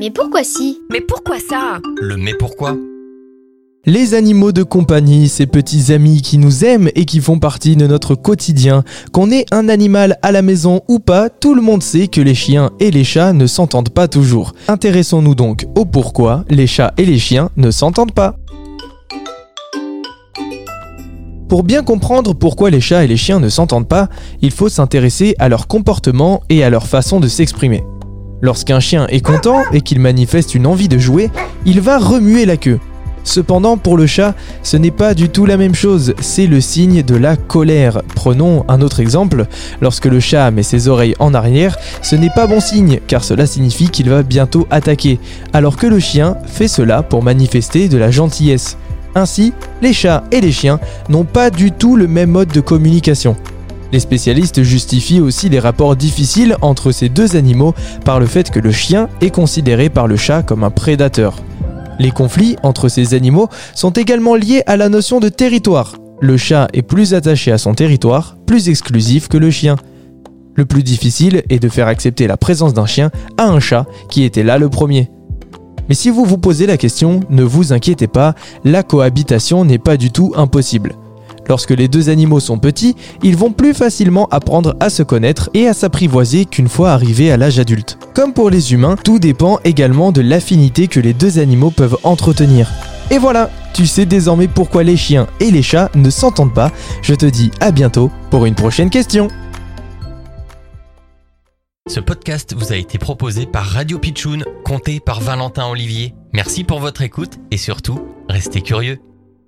Mais pourquoi si Mais pourquoi ça Le mais pourquoi Les animaux de compagnie, ces petits amis qui nous aiment et qui font partie de notre quotidien. Qu'on ait un animal à la maison ou pas, tout le monde sait que les chiens et les chats ne s'entendent pas toujours. Intéressons-nous donc au pourquoi les chats et les chiens ne s'entendent pas. Pour bien comprendre pourquoi les chats et les chiens ne s'entendent pas, il faut s'intéresser à leur comportement et à leur façon de s'exprimer. Lorsqu'un chien est content et qu'il manifeste une envie de jouer, il va remuer la queue. Cependant, pour le chat, ce n'est pas du tout la même chose, c'est le signe de la colère. Prenons un autre exemple, lorsque le chat met ses oreilles en arrière, ce n'est pas bon signe, car cela signifie qu'il va bientôt attaquer, alors que le chien fait cela pour manifester de la gentillesse. Ainsi, les chats et les chiens n'ont pas du tout le même mode de communication. Les spécialistes justifient aussi les rapports difficiles entre ces deux animaux par le fait que le chien est considéré par le chat comme un prédateur. Les conflits entre ces animaux sont également liés à la notion de territoire. Le chat est plus attaché à son territoire, plus exclusif que le chien. Le plus difficile est de faire accepter la présence d'un chien à un chat qui était là le premier. Mais si vous vous posez la question, ne vous inquiétez pas, la cohabitation n'est pas du tout impossible. Lorsque les deux animaux sont petits, ils vont plus facilement apprendre à se connaître et à s'apprivoiser qu'une fois arrivés à l'âge adulte. Comme pour les humains, tout dépend également de l'affinité que les deux animaux peuvent entretenir. Et voilà, tu sais désormais pourquoi les chiens et les chats ne s'entendent pas. Je te dis à bientôt pour une prochaine question. Ce podcast vous a été proposé par Radio Pitchoun, compté par Valentin Olivier. Merci pour votre écoute et surtout, restez curieux.